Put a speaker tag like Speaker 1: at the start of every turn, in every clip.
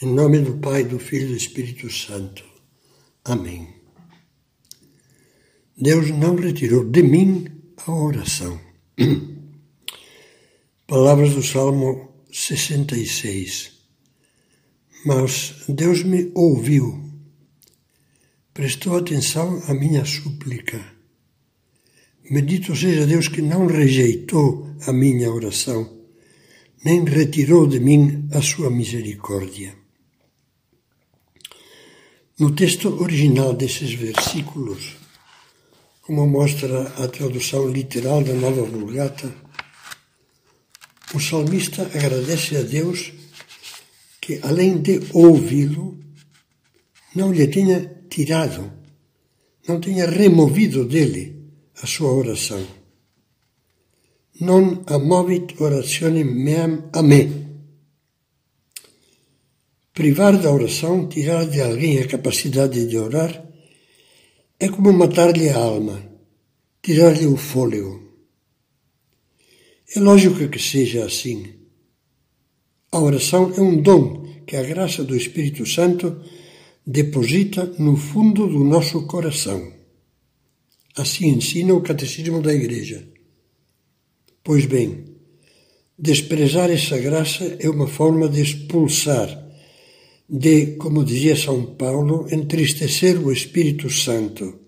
Speaker 1: Em nome do Pai, do Filho e do Espírito Santo. Amém. Deus não retirou de mim a oração. Palavras do Salmo 66. Mas Deus me ouviu, prestou atenção à minha súplica. Bendito seja Deus que não rejeitou a minha oração, nem retirou de mim a sua misericórdia. No texto original desses versículos, como mostra a tradução literal da Nova Vulgata, o salmista agradece a Deus que, além de ouvi-lo, não lhe tenha tirado, não tenha removido dele a sua oração. Non amovit orationem meam a me. Privar da oração, tirar de alguém a capacidade de orar, é como matar-lhe a alma, tirar-lhe o fôlego. É lógico que seja assim. A oração é um dom que a graça do Espírito Santo deposita no fundo do nosso coração. Assim ensina o Catecismo da Igreja. Pois bem, desprezar essa graça é uma forma de expulsar de, como dizia São Paulo, entristecer o Espírito Santo.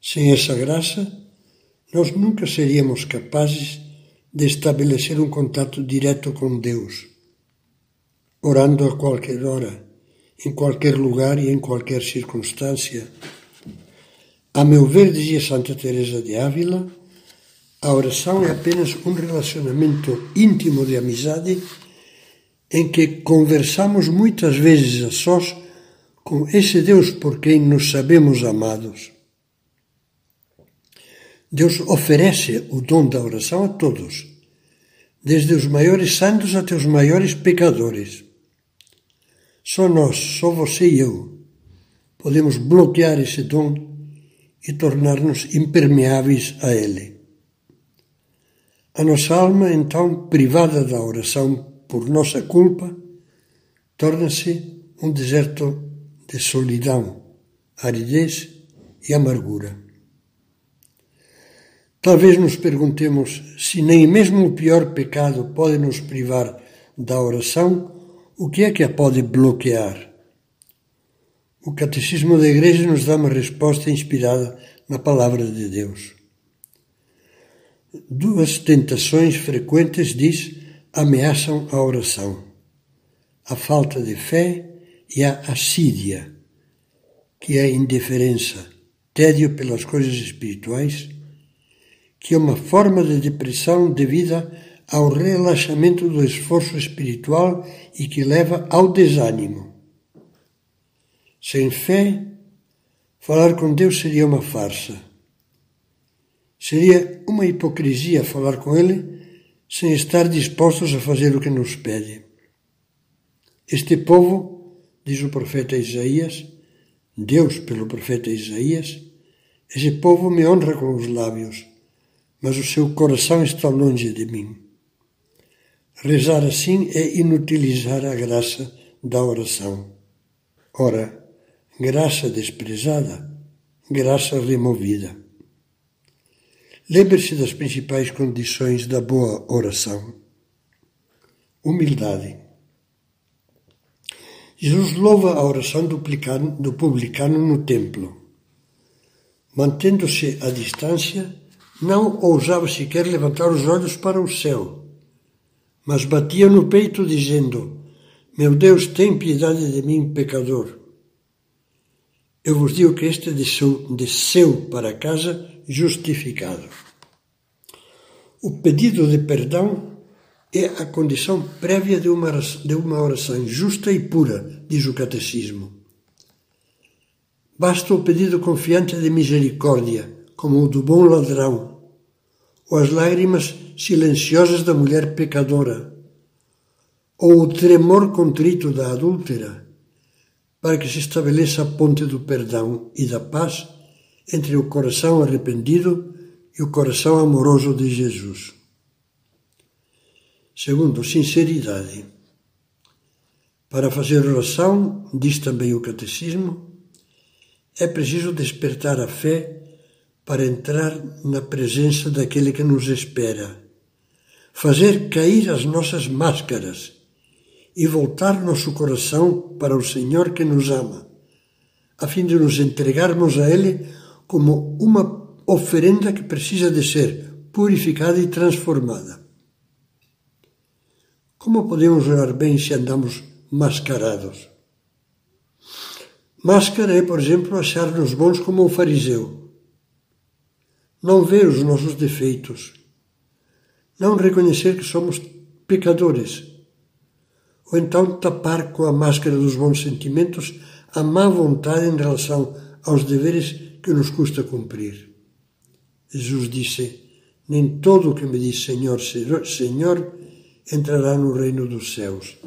Speaker 1: Sem essa graça, nós nunca seríamos capazes de estabelecer um contato direto com Deus, orando a qualquer hora, em qualquer lugar e em qualquer circunstância. A meu ver, dizia Santa Teresa de Ávila, a oração é apenas um relacionamento íntimo de amizade em que conversamos muitas vezes a sós com esse Deus por quem nos sabemos amados. Deus oferece o dom da oração a todos, desde os maiores santos até os maiores pecadores. Só nós, só você e eu, podemos bloquear esse dom e tornar-nos impermeáveis a ele. A nossa alma, então, privada da oração por nossa culpa, torna-se um deserto de solidão, aridez e amargura. Talvez nos perguntemos se nem mesmo o pior pecado pode nos privar da oração, o que é que a pode bloquear? O Catecismo da Igreja nos dá uma resposta inspirada na Palavra de Deus. Duas tentações frequentes, diz, ameaçam a oração: a falta de fé e a assídia, que é indiferença, tédio pelas coisas espirituais, que é uma forma de depressão devida ao relaxamento do esforço espiritual e que leva ao desânimo. Sem fé, falar com Deus seria uma farsa. Seria uma hipocrisia falar com Ele sem estar dispostos a fazer o que nos pede. Este povo, diz o profeta Isaías, Deus pelo profeta Isaías, esse povo me honra com os lábios, mas o seu coração está longe de mim. Rezar assim é inutilizar a graça da oração. Ora, graça desprezada, graça removida. Lembre-se das principais condições da boa oração. Humildade. Jesus louva a oração do publicano no templo. Mantendo-se à distância, não ousava sequer levantar os olhos para o céu, mas batia no peito, dizendo: Meu Deus, tem piedade de mim, pecador. Eu vos digo que este desceu, desceu para casa justificado. O pedido de perdão é a condição prévia de uma, de uma oração justa e pura, diz o Catecismo. Basta o pedido confiante de misericórdia, como o do bom ladrão, ou as lágrimas silenciosas da mulher pecadora, ou o tremor contrito da adúltera, para que se estabeleça a ponte do perdão e da paz entre o coração arrependido e o coração amoroso de Jesus. Segundo, sinceridade. Para fazer oração, diz também o Catecismo, é preciso despertar a fé para entrar na presença daquele que nos espera, fazer cair as nossas máscaras e voltar nosso coração para o Senhor que nos ama, a fim de nos entregarmos a Ele como uma oferenda que precisa de ser purificada e transformada. Como podemos orar bem se andamos mascarados? Máscara é, por exemplo, achar-nos bons como o fariseu. Não ver os nossos defeitos. Não reconhecer que somos pecadores ou então tapar com a máscara dos bons sentimentos a má vontade em relação aos deveres que nos custa cumprir. Jesus disse: Nem todo o que me diz Senhor, Senhor entrará no reino dos céus,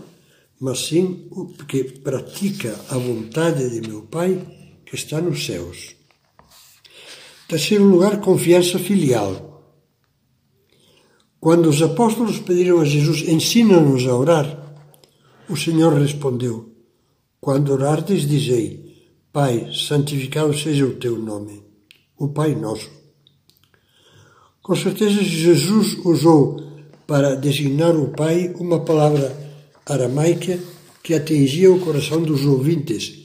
Speaker 1: mas sim o que pratica a vontade de meu Pai que está nos céus. Terceiro lugar, confiança filial. Quando os apóstolos pediram a Jesus: Ensina-nos a orar o Senhor respondeu: Quando orardes, dizei: Pai, santificado seja o teu nome, o Pai nosso. Com certeza, Jesus usou para designar o Pai uma palavra aramaica que atingia o coração dos ouvintes,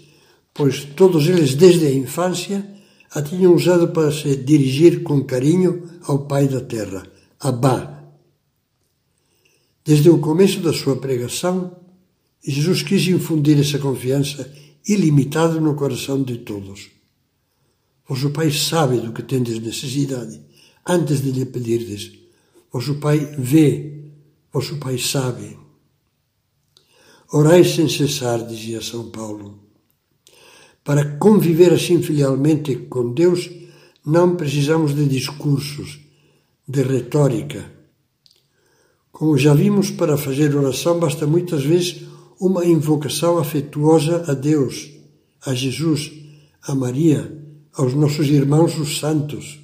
Speaker 1: pois todos eles, desde a infância, a tinham usado para se dirigir com carinho ao Pai da Terra, Abá. Desde o começo da sua pregação, Jesus quis infundir essa confiança ilimitada no coração de todos. Vosso Pai sabe do que tendes necessidade antes de lhe pedirdes. Vosso Pai vê, vosso Pai sabe. Orai sem cessar, dizia São Paulo. Para conviver assim filialmente com Deus, não precisamos de discursos, de retórica. Como já vimos, para fazer oração basta muitas vezes uma invocação afetuosa a Deus, a Jesus, a Maria, aos nossos irmãos os santos.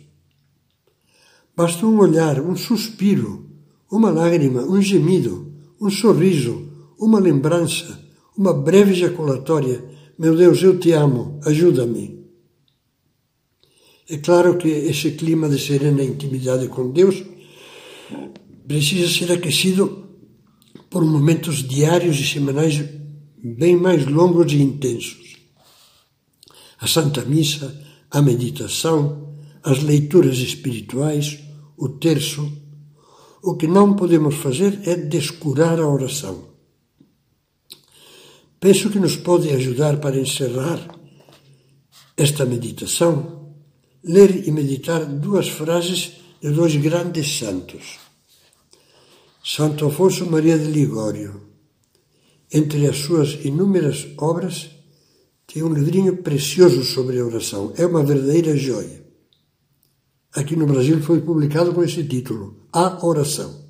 Speaker 1: Basta um olhar, um suspiro, uma lágrima, um gemido, um sorriso, uma lembrança, uma breve ejaculatória. Meu Deus, eu te amo, ajuda-me. É claro que esse clima de serena intimidade com Deus precisa ser aquecido por momentos diários e semanais bem mais longos e intensos. A Santa Missa, a meditação, as leituras espirituais, o terço. O que não podemos fazer é descurar a oração. Penso que nos pode ajudar para encerrar esta meditação, ler e meditar duas frases de dois grandes santos. Santo Afonso Maria de Ligório. Entre as suas inúmeras obras, tem um livrinho precioso sobre a oração. É uma verdadeira joia. Aqui no Brasil foi publicado com esse título: A Oração.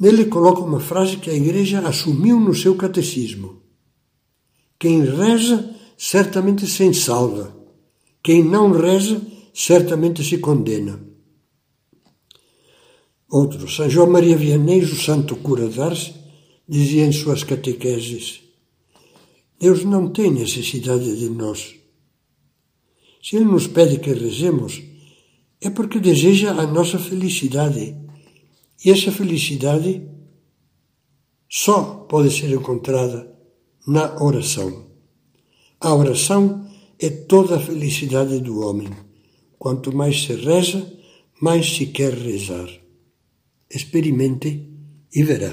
Speaker 1: Nele coloca uma frase que a Igreja assumiu no seu catecismo: Quem reza certamente se salva, quem não reza certamente se condena. Outro, São João Maria Vianney, o santo cura de dizia em suas catequeses: Deus não tem necessidade de nós. Se Ele nos pede que rezemos, é porque deseja a nossa felicidade. E essa felicidade só pode ser encontrada na oração. A oração é toda a felicidade do homem. Quanto mais se reza, mais se quer rezar experimente y verá.